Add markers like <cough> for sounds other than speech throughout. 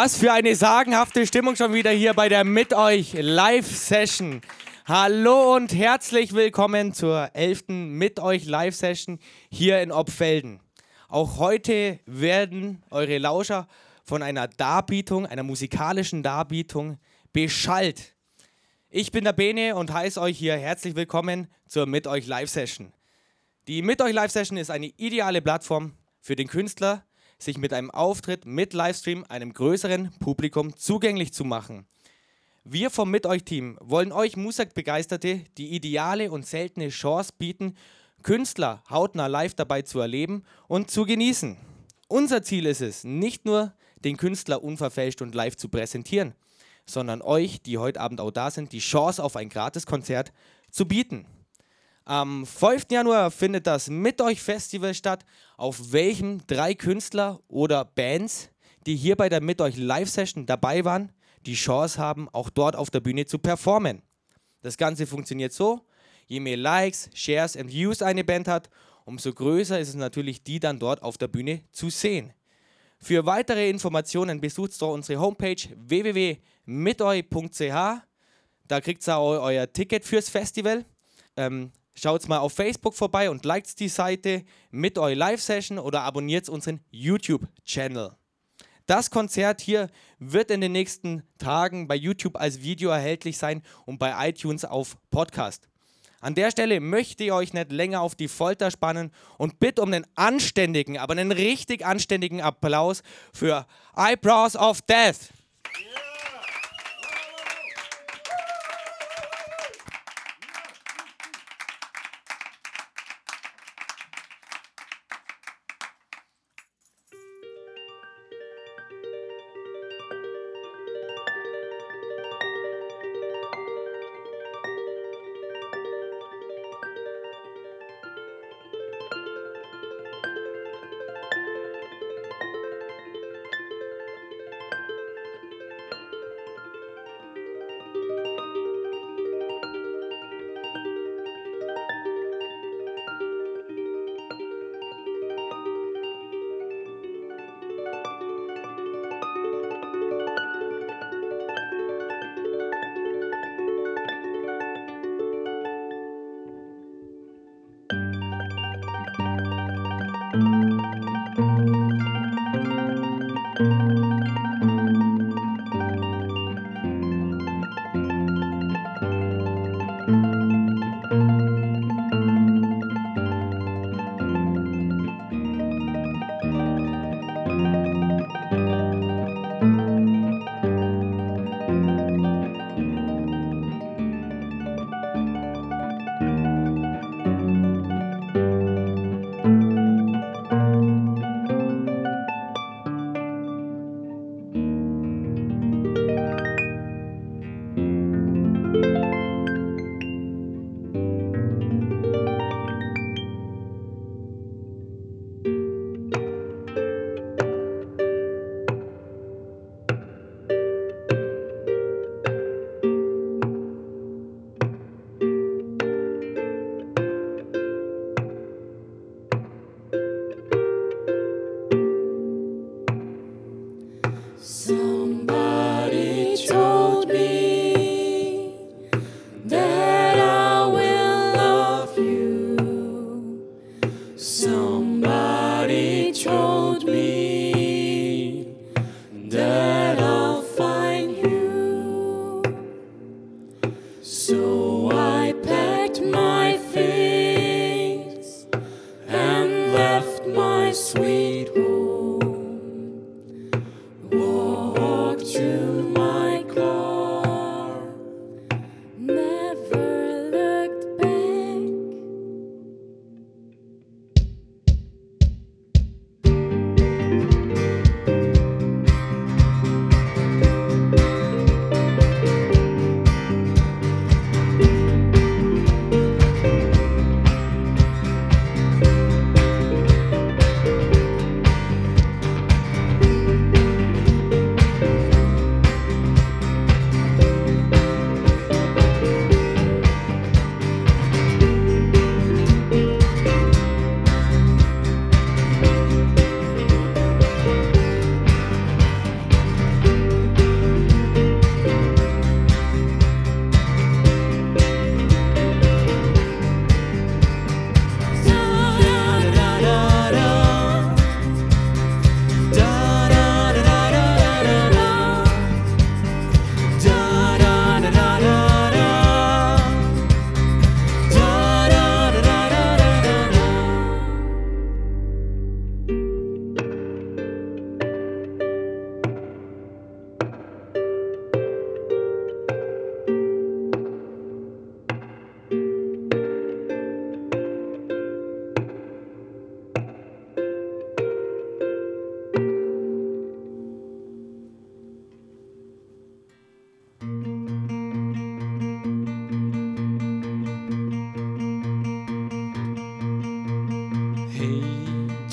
Was für eine sagenhafte Stimmung schon wieder hier bei der Mit euch Live-Session. Hallo und herzlich willkommen zur 11. Mit euch Live-Session hier in Obfelden. Auch heute werden eure Lauscher von einer Darbietung, einer musikalischen Darbietung beschallt. Ich bin der Bene und heiße euch hier herzlich willkommen zur Mit euch Live-Session. Die Mit euch Live-Session ist eine ideale Plattform für den Künstler, sich mit einem Auftritt mit Livestream einem größeren Publikum zugänglich zu machen. Wir vom Mit euch Team wollen euch Musikbegeisterte die ideale und seltene Chance bieten, Künstler hautnah live dabei zu erleben und zu genießen. Unser Ziel ist es, nicht nur den Künstler unverfälscht und live zu präsentieren, sondern euch, die heute Abend auch da sind, die Chance auf ein Gratiskonzert zu bieten. Am 5. Januar findet das Mit euch Festival statt, auf welchem drei Künstler oder Bands, die hier bei der Mit euch Live Session dabei waren, die Chance haben, auch dort auf der Bühne zu performen. Das Ganze funktioniert so: je mehr Likes, Shares und Views eine Band hat, umso größer ist es natürlich, die dann dort auf der Bühne zu sehen. Für weitere Informationen besucht doch unsere Homepage www.miteu.ch. Da kriegt ihr euer Ticket fürs Festival. Ähm, Schaut mal auf Facebook vorbei und liked die Seite mit eurer Live-Session oder abonniert unseren YouTube-Channel. Das Konzert hier wird in den nächsten Tagen bei YouTube als Video erhältlich sein und bei iTunes auf Podcast. An der Stelle möchte ich euch nicht länger auf die Folter spannen und bitte um einen anständigen, aber einen richtig anständigen Applaus für Eyebrows of Death.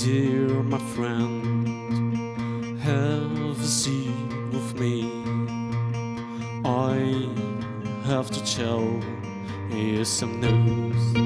dear my friend, have a seat with me. I have to tell you some news.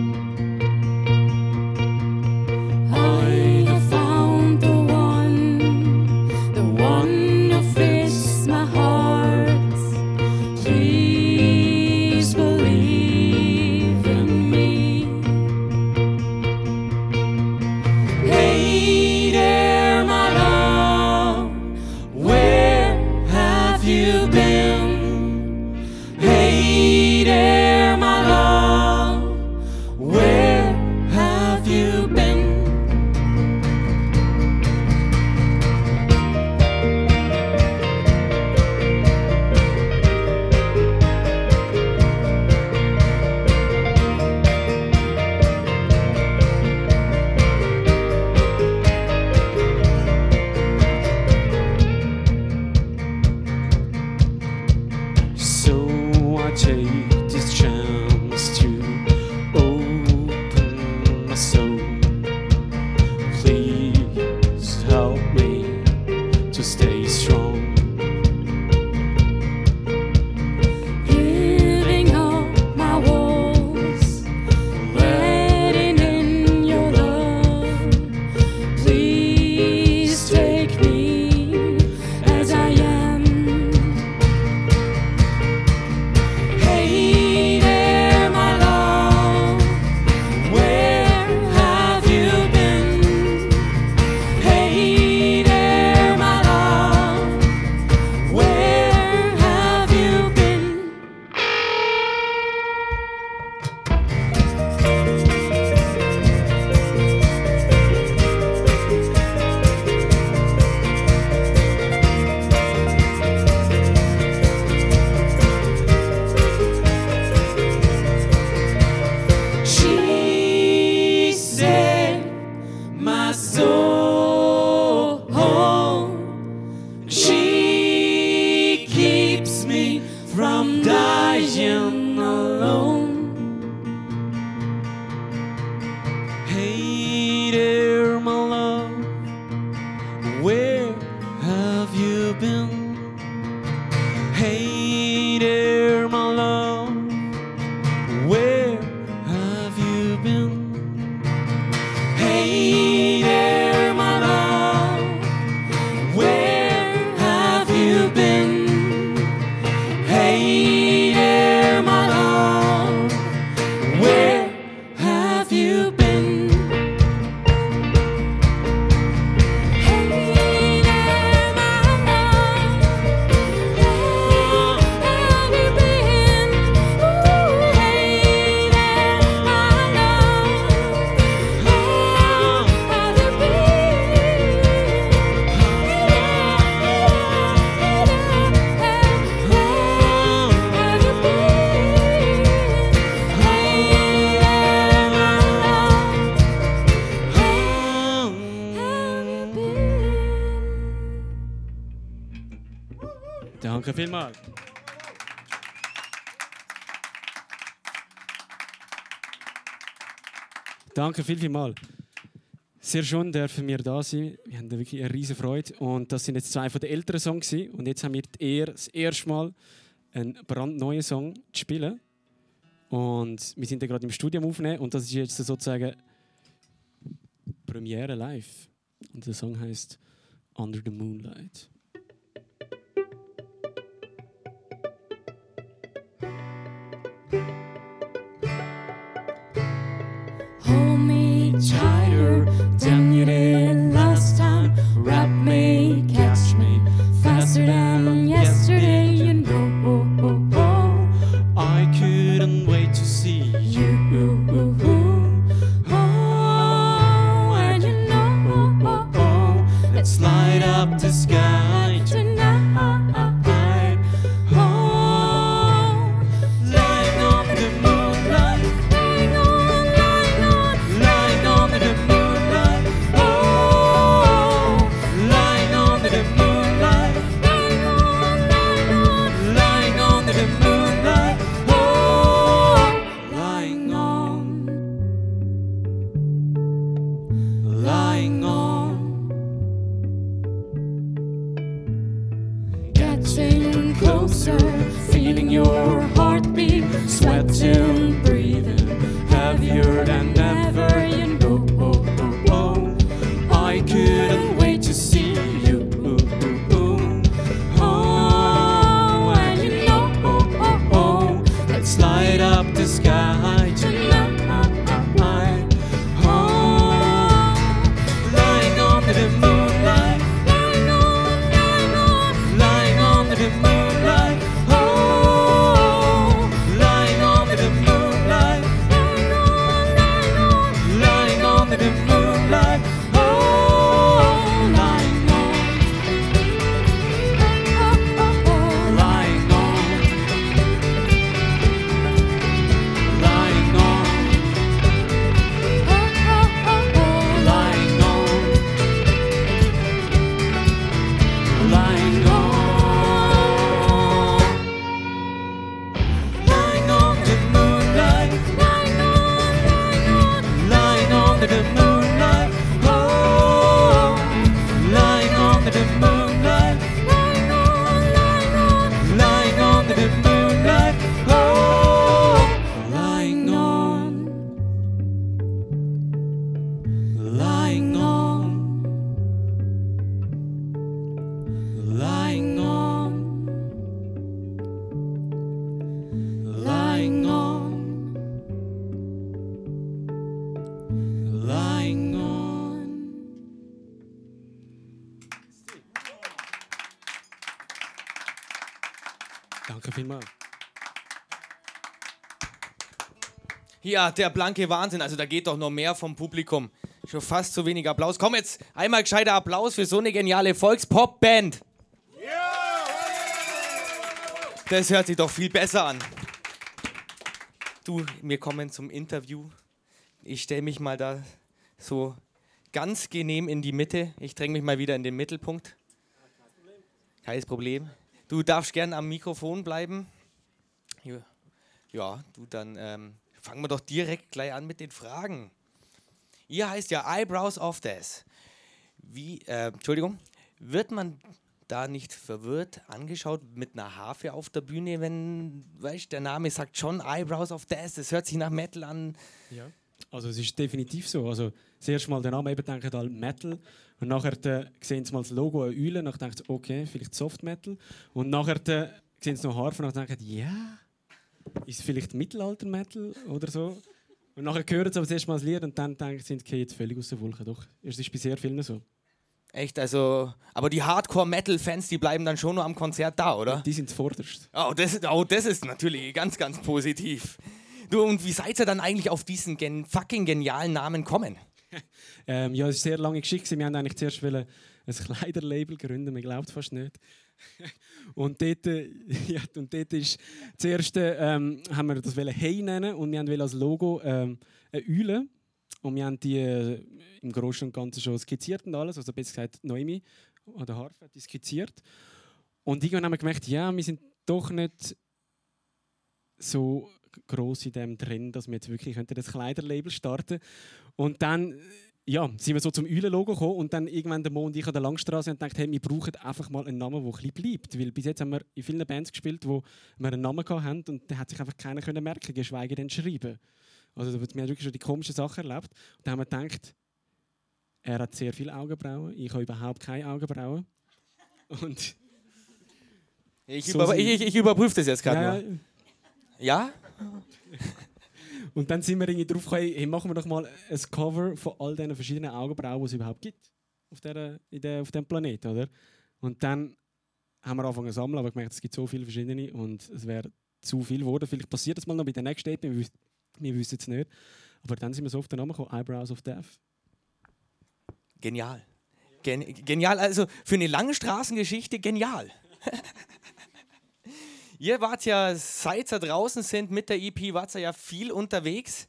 danke viel, viel mal. Sehr schön, dürfen wir da sein. Wir haben wirklich eine riesige Freude. Und das sind jetzt zwei von den älteren Songs. Und jetzt haben wir die Ehre, das erste Mal einen brandneuen Song zu spielen. Und wir sind gerade im Studium aufnehmen und das ist jetzt sozusagen Premiere live. Und der Song heißt Under the Moonlight. tighter than Ja, der blanke Wahnsinn. Also da geht doch noch mehr vom Publikum. Schon fast zu wenig Applaus. Komm jetzt, einmal gescheiter Applaus für so eine geniale Volkspop-Band. Das hört sich doch viel besser an. Du, wir kommen zum Interview. Ich stelle mich mal da so ganz genehm in die Mitte. Ich dränge mich mal wieder in den Mittelpunkt. Kein Problem. Du darfst gern am Mikrofon bleiben. Ja, du, dann ähm, fangen wir doch direkt gleich an mit den Fragen. Ihr heißt ja Eyebrows of Death. Wie, äh, Entschuldigung, wird man da nicht verwirrt angeschaut mit einer Harfe auf der Bühne, wenn, weißt der Name sagt schon Eyebrows of Death, das hört sich nach Metal an. Ja. Also es ist definitiv so. Also das erste Mal der Name eben denken alle Metal und nachher äh, sehen sie mal das Logo eine Eule und denken okay, vielleicht Soft Metal und nachher äh, sehen sie noch Harfe und denken ja, ist es vielleicht Mittelalter Metal oder so. Und nachher hören sie aber das erste Mal das Lied und dann denken sie, okay, jetzt völlig aus der Wolke. Doch, es ist bei sehr vielen so. Echt, also, aber die Hardcore-Metal-Fans, die bleiben dann schon nur am Konzert da, oder? Die sind vorderst. Oh das, oh, das ist natürlich ganz, ganz positiv. Du, und wie seid ihr dann eigentlich auf diesen gen fucking genialen Namen kommen? <laughs> Ähm, ja, es ist eine sehr lange Geschichte. Wir haben eigentlich zuerst wollen ein Kleiderlabel gründen, man glaubt fast nicht. Und dort, äh, <laughs> ja, und dort ist zuerst ähm, haben wir das Hey nennen und wir haben als Logo ähm, eine Eule. Und wir haben die äh, im Großen und Ganzen schon skizziert und alles. Also besser gesagt, Noemi oder Harfe hat die skizziert. Und irgendwann haben wir gemerkt, ja, wir sind doch nicht so groß in dem drin, dass wir jetzt wirklich könnten das Kleiderlabel starten. Und dann äh, ja, sind wir so zum Eulen-Logo gekommen und dann irgendwann der Mo und ich an der Langstraße und gedacht, hey, wir brauchen einfach mal einen Namen, der ein bisschen bleibt. Weil bis jetzt haben wir in vielen Bands gespielt, wo wir einen Namen hatten und den hat sich einfach keiner können merken, geschweige denn schreiben. Also wir haben wirklich schon die komischen Sachen erlebt. Und dann haben wir gedacht, er hat sehr viele Augenbrauen, ich habe überhaupt keine Augenbrauen. Und Ich, So über, sind- ich, ich, ich überprüfe das jetzt gerade ja, nur. Ja? Und dann sind wir irgendwie drauf gekommen, hey, machen wir doch mal ein Cover von all diesen verschiedenen Augenbrauen, die es überhaupt gibt auf, der, der, auf dem Planeten, oder? Und dann haben wir angefangen zu sammeln, aber gemerkt, es gibt so viele verschiedene und es wäre zu viel geworden. Vielleicht passiert das mal noch bei der nächsten EP, wir, wir wissen es nicht. Aber dann sind wir so auf den Namen gekommen, Eyebrows of Death. Genial. Gen genial, also für eine lange Straßengeschichte genial. <laughs> ihr wart ja, seit ihr draußen sind mit der EP, wart ihr ja viel unterwegs.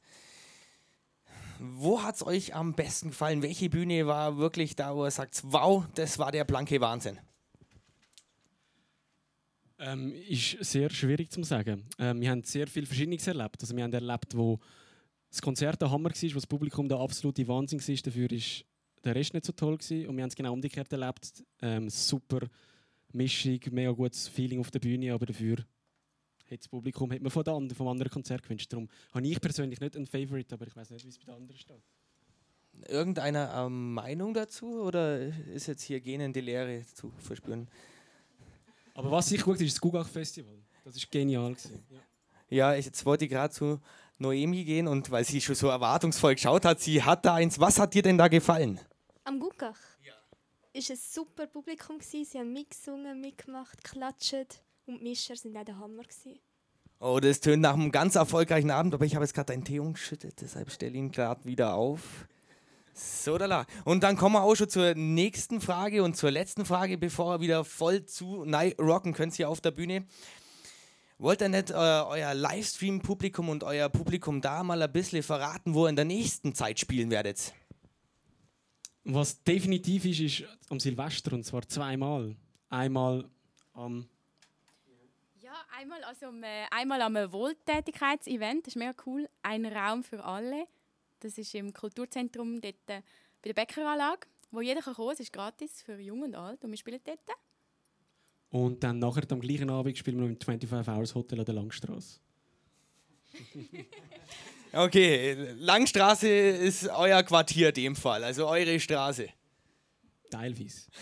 Wo hat es euch am besten gefallen? Welche Bühne war wirklich da, wo ihr sagt, wow, das war der blanke Wahnsinn? Ähm, ist sehr schwierig zu sagen. Ähm, wir haben sehr viel Verschiedenes erlebt. Also wir haben erlebt, wo das Konzert der Hammer war, wo das Publikum der absolute Wahnsinn war. Dafür ist der Rest nicht so toll gewesen. Und wir haben es genau umgekehrt erlebt. Ähm, super Mischung, mega gutes Feeling auf der Bühne, aber dafür hat das Publikum hat mir von der anderen, vom anderen Konzert gewünscht. Darum habe ich persönlich nicht einen Favorite, aber ich weiß nicht, wie es bei den anderen steht. Irgendeiner ähm, Meinung dazu oder ist jetzt hier gähnende Leere zu verspüren? Aber was ich gut ist das Gugach Festival. Das ist genial gewesen. Ja. Ja, ich, jetzt wollte ich gerade zu Noemi gehen und weil sie schon so erwartungsvoll geschaut hat, sie hat da eins. Was hat dir denn da gefallen? Am Gugach? Ist ein super Publikum gsi. Sie haben mitgesungen, mitgemacht, geklatscht und die Mischer sind auch der Hammer gsi. Oh, das tönt nach einem ganz erfolgreichen Abend, aber ich habe jetzt gerade deinen Tee umgeschüttet, deshalb stelle ihn gerade wieder auf. So, da la. Und dann kommen wir auch schon zur nächsten Frage und zur letzten Frage, bevor wir wieder voll zu rocken könnt hier auf der Bühne. Wollt ihr nicht äh, euer Livestream-Publikum und euer Publikum da mal ein bisschen verraten, wo ihr in der nächsten Zeit spielen werdet? Was definitiv ist, ist am Silvester und zwar zweimal. Einmal am Ja, einmal, also, äh, einmal am Wohltätigkeitsevent, das ist mega cool. Ein Raum für alle. Das ist im Kulturzentrum dort, äh, bei der Bäckeranlage, wo jeder kann kommen kann. Es ist gratis für Jung und Alt und wir spielen dort. und dann nachher am gleichen Abend spielen wir im 25 Hours Hotel an der Langstrasse. <laughs> Okay, Langstraße ist euer Quartier in dem Fall, also eure Straße. Teilwies. <laughs>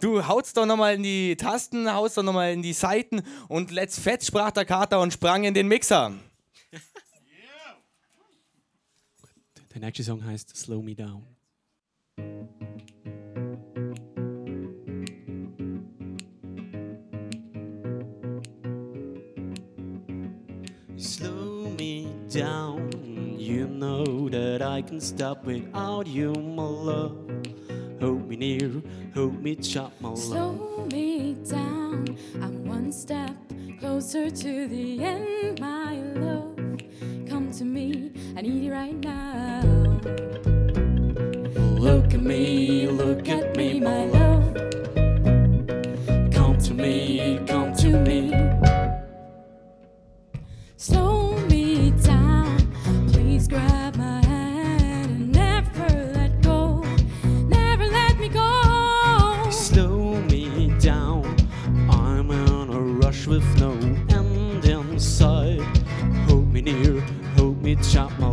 Du haust doch nochmal in die Tasten, haust doch nochmal in die Seiten und let's fett, sprach der Kater und sprang in den Mixer. Yeah. Der nächste Song heißt Slow Me Down. Slow me down. know that I can stop without you, my love. Hold me near, hold me tight, my love. Slow me down, I'm one step closer to the end, my love. Come to me, I need you right now. Look at me, look at me, my love. Help me chop my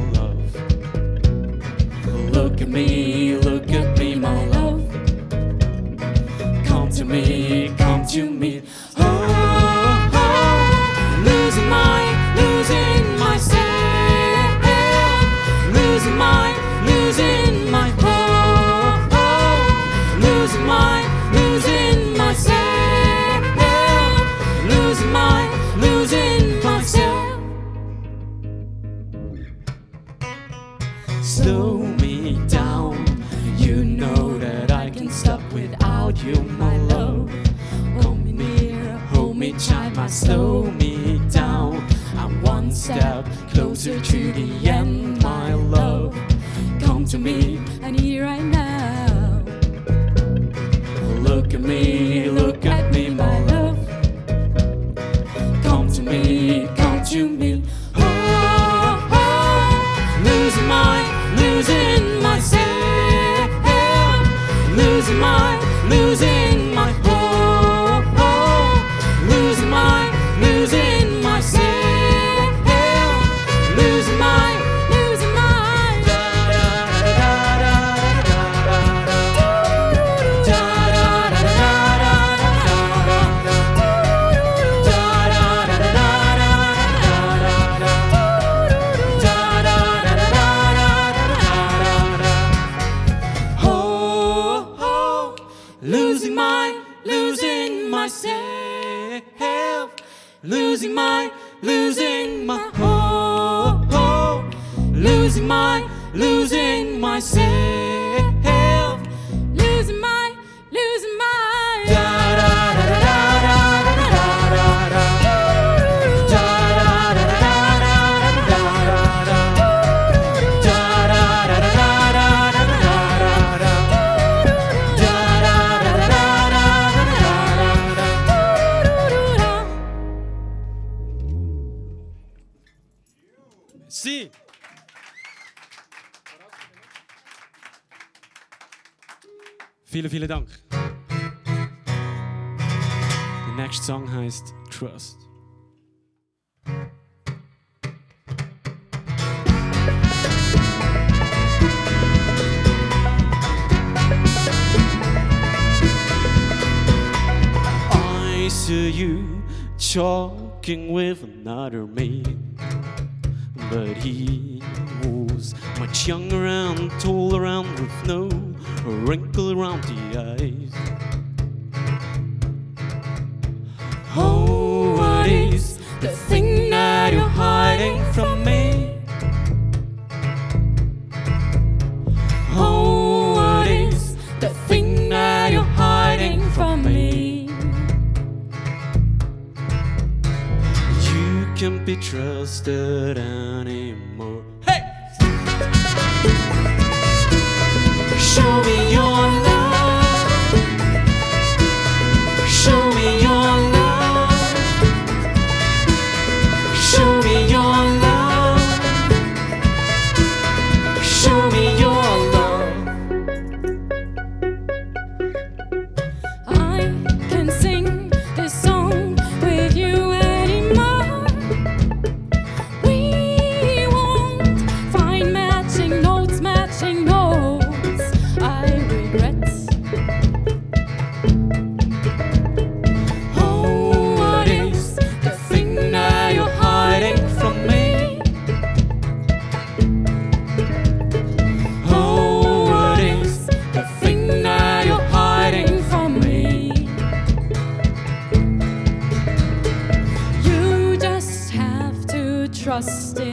I see you talking with another man, but he was much younger and taller and with no wrinkle around the eyes. Oh hiding from me. Oh, what is the thing that you're hiding from me? You can be trusted and trust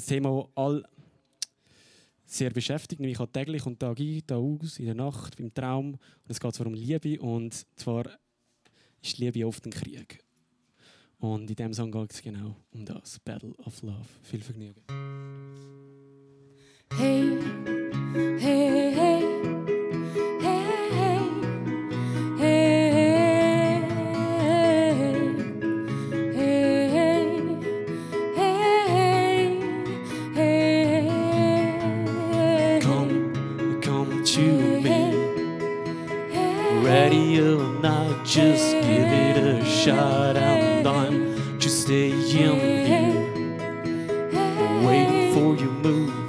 das Thema, das all sehr beschäftigt, nämlich auch täglich und Tag ein, Tag aus, in der Nacht, im Traum. Und es geht zwar um Liebe und zwar ist Liebe oft ein Krieg. Und in diesem Song geht es genau um das, Battle of Love. Viel Vergnügen. Hey, not, just give it a shot. And I'm just staying here, waiting for your move,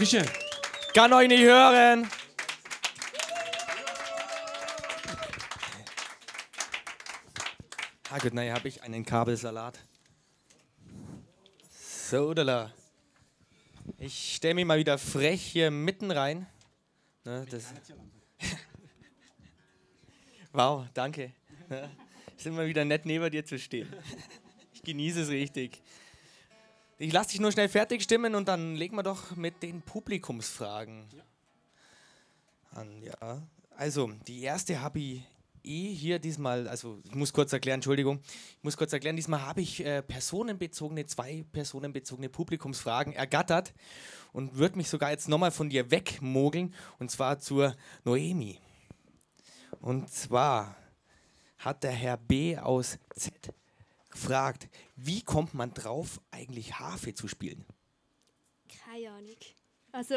Dankeschön. Kann euch nicht hören. Ah gut, naja, habe ich einen Kabelsalat. So, da. Ich stelle mich mal wieder frech hier mitten rein. Ne, das <laughs> wow, danke. Ne, ist immer wieder nett, neben dir zu stehen. Ich genieße es richtig. Ich lasse dich nur schnell fertig stimmen und dann legen wir doch mit den Publikumsfragen an. Ja, also die erste habe ich eh hier diesmal, also ich muss kurz erklären, Entschuldigung, ich muss kurz erklären, diesmal habe ich äh, personenbezogene, zwei personenbezogene Publikumsfragen ergattert und würde mich sogar jetzt nochmal von dir wegmogeln und zwar zur Noemi. Und zwar hat der Herr B aus Z gefragt, wie kommt man drauf, eigentlich Harfe zu spielen? Keine Ahnung. Also,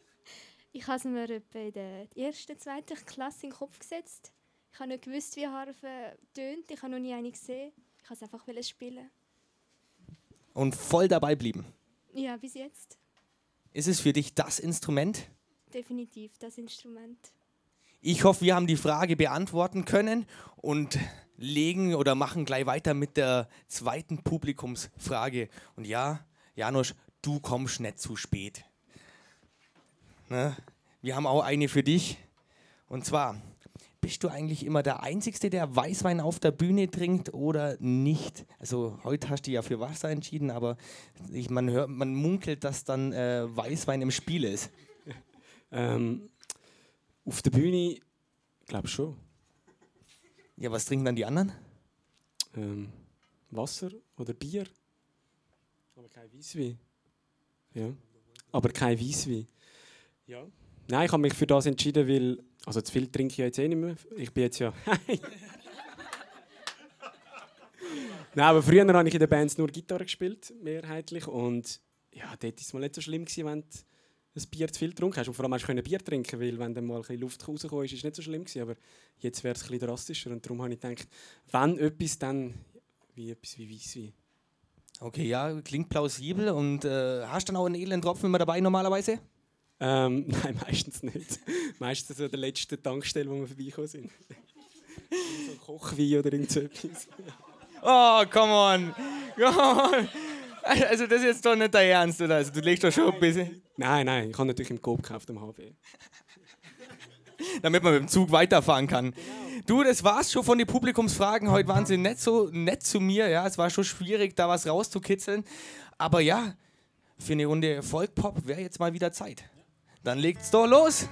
<laughs> ich habe es mir etwa in der ersten, zweiten Klasse in den Kopf gesetzt. Ich habe nicht gewusst, wie Harfe tönt. Ich habe noch nie eine gesehen. Ich wollte es einfach spielen. Und voll dabei blieben. Ja, bis jetzt. Ist es für dich das Instrument? Definitiv das Instrument. Ich hoffe, wir haben die Frage beantworten können und legen oder machen gleich weiter mit der zweiten Publikumsfrage. Und ja, Janusz, du kommst nicht zu spät. Ne? Wir haben auch eine für dich. Und zwar, bist du eigentlich immer der Einzige, der Weißwein auf der Bühne trinkt oder nicht? Also heute hast du ja für Wasser entschieden, aber ich, man, hört, man munkelt, dass dann äh, Weißwein im Spiel ist. <laughs> Ähm, auf der Bühne, glaube schon. Ja, was trinken dann die anderen? Ähm, Wasser oder Bier. Aber kein Weißwein. Ja. Aber kein Weißwein. Ja. Nein, ich habe mich für das entschieden, weil. Also zu viel trinke ich jetzt eh nicht mehr. Ich bin jetzt ja. <laughs> Nein, aber früher habe ich in den Bands nur Gitarre gespielt, mehrheitlich. Und ja, dort war es mal nicht so schlimm, gewesen, wenn du ein Bier zu viel getrunken hast. Und vor allem hast du Bier trinken weil wenn dann mal ein bisschen Luft rausgekommen ist, ist es nicht so schlimm gewesen. Aber jetzt wäre es ein bisschen drastischer. Und darum habe ich gedacht, wenn etwas, dann wie etwas wie Weisswein. Okay, ja, klingt plausibel. Und äh, hast du dann auch einen edlen Tropfen immer dabei normalerweise? Ähm, <laughs> nein, meistens nicht. meistens so der letzte Tankstelle, wo wir vorbeikommen sind. <laughs> so ein Kochwein oder irgend so etwas. Oh, come on. <laughs> Come on. Also das ist jetzt doch nicht dein Ernst, oder? Also du legst doch schon ein bisschen... Nein, nein, ich habe natürlich im Coop gekauft am HB. <laughs> Damit man mit dem Zug weiterfahren kann. Du, das war's schon von den Publikumsfragen. Heute waren sie nicht so nett zu mir. Ja, es war schon schwierig, da was rauszukitzeln. Aber ja, für eine Runde Volkpop wäre jetzt mal wieder Zeit. Dann legt's doch los.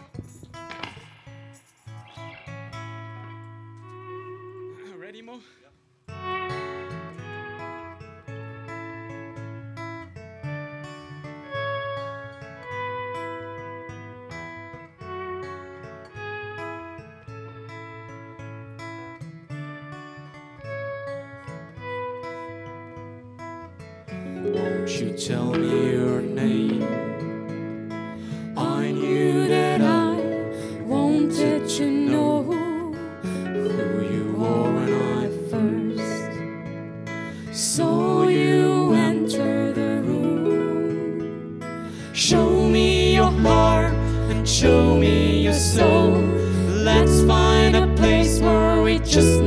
Show me your soul. Let's find a place where we just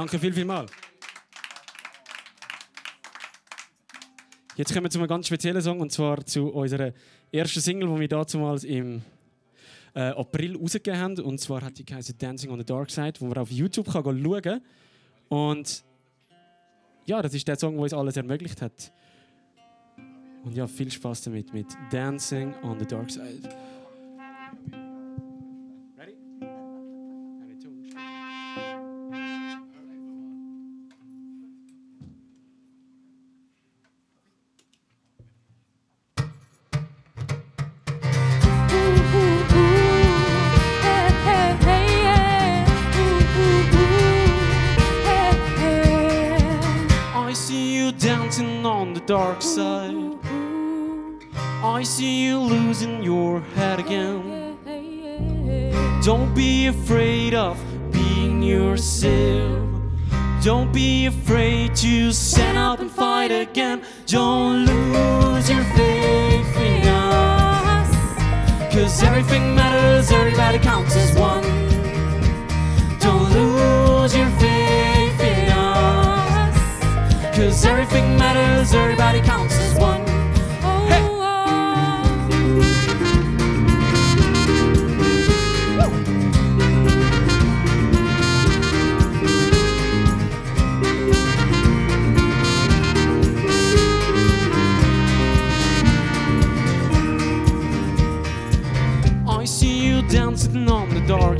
Danke viel, viel mal. Jetzt kommen wir zu einem ganz speziellen Song und zwar zu unserer ersten Single, die wir damals im äh, April rausgegeben haben. Und zwar hat die geheißen Dancing on the Dark Side, wo man auf YouTube kann schauen kann. Und ja, das ist der Song, der uns alles ermöglicht hat. Und ja, viel Spaß damit mit Dancing on the Dark Side. Of being yourself. Don't be afraid to stand up and fight again. Don't lose your faith in us. Cause everything matters, everybody counts as one. Don't lose your faith in us. Cause everything matters, everybody counts as one.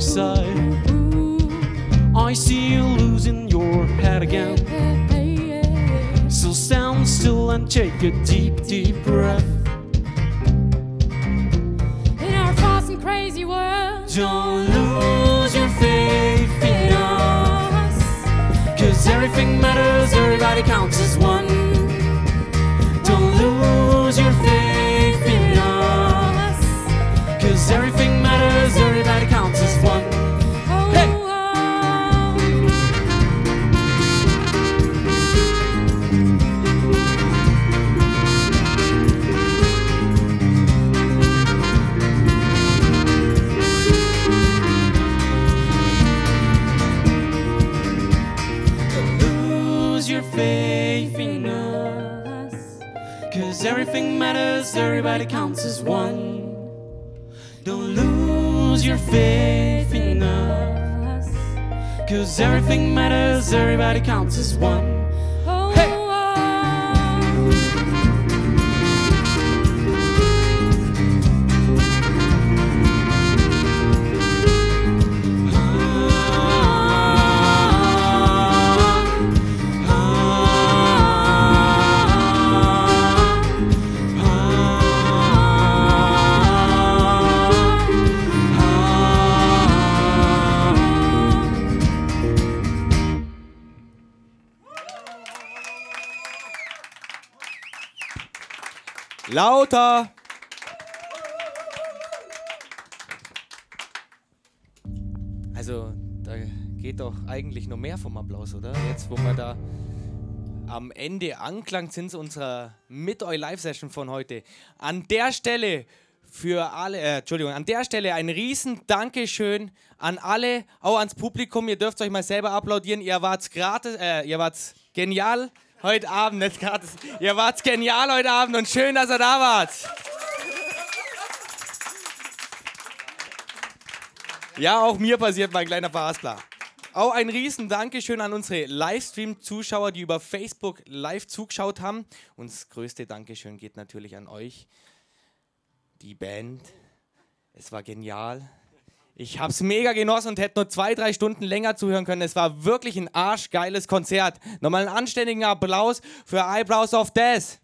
Dark side. I see you losing your head again. So stand still and take a deep, deep breath. In our fast and crazy world, Don't lose your faith in us. Cause everything matters, everybody counts as one. Don't lose your faith in us. Cause everything faith in us. Cause everything matters, everybody counts as one. Don't lose your faith in us. Cause everything matters, everybody counts as one. Lauter! Also, da geht doch eigentlich noch mehr vom Applaus, oder? Jetzt, wo wir da am Ende angelangt sind unserer mit euch Live-Session von heute. An der Stelle für alle, äh, Entschuldigung, an der Stelle ein riesen Dankeschön an alle, auch ans Publikum. Ihr dürft euch mal selber applaudieren. Ihr wart gratis, äh, ihr wart genial heute Abend, gratis. Ihr wart genial heute Abend und schön, dass ihr da wart. Ja, auch mir passiert mein kleiner Verhaspler. Auch ein riesen Dankeschön an unsere Livestream-Zuschauer, die über Facebook live zugeschaut haben. Und das größte Dankeschön geht natürlich an euch, die Band. Es war genial. Ich habe es mega genossen und hätte nur zwei, drei Stunden länger zuhören können. Es war wirklich ein arschgeiles Konzert. Nochmal einen anständigen Applaus für Eyebrows of Death.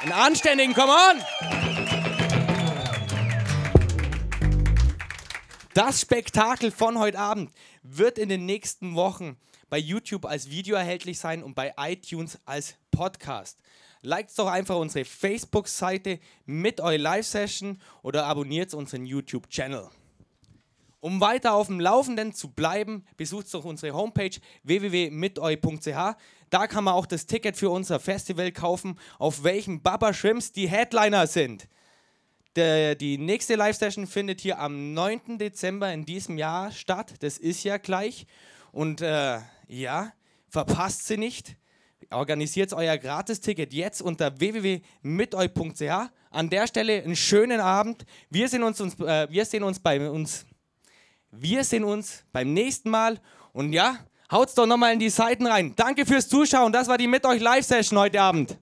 Einen anständigen, come on! Das Spektakel von heute Abend wird in den nächsten Wochen bei YouTube als Video erhältlich sein und bei iTunes als Podcast. Liked doch einfach unsere Facebook-Seite mit eurer Live-Session oder abonniert unseren YouTube-Channel. Um weiter auf dem Laufenden zu bleiben, besucht doch unsere Homepage www.miteu.ch. Da kann man auch das Ticket für unser Festival kaufen, auf welchem Baba Shrimps die Headliner sind. Die nächste Live-Session findet hier am 9. Dezember in diesem Jahr statt. Das ist ja gleich. Und äh, ja, verpasst sie nicht. Organisiert euer Gratisticket jetzt unter www.miteu.ch. An der Stelle einen schönen Abend. Wir sehen uns, uns, äh, wir sehen uns bei uns. Wir sehen uns beim nächsten Mal. Und ja, haut's doch nochmal in die Seiten rein. Danke fürs Zuschauen. Das war die Mit euch Live-Session heute Abend.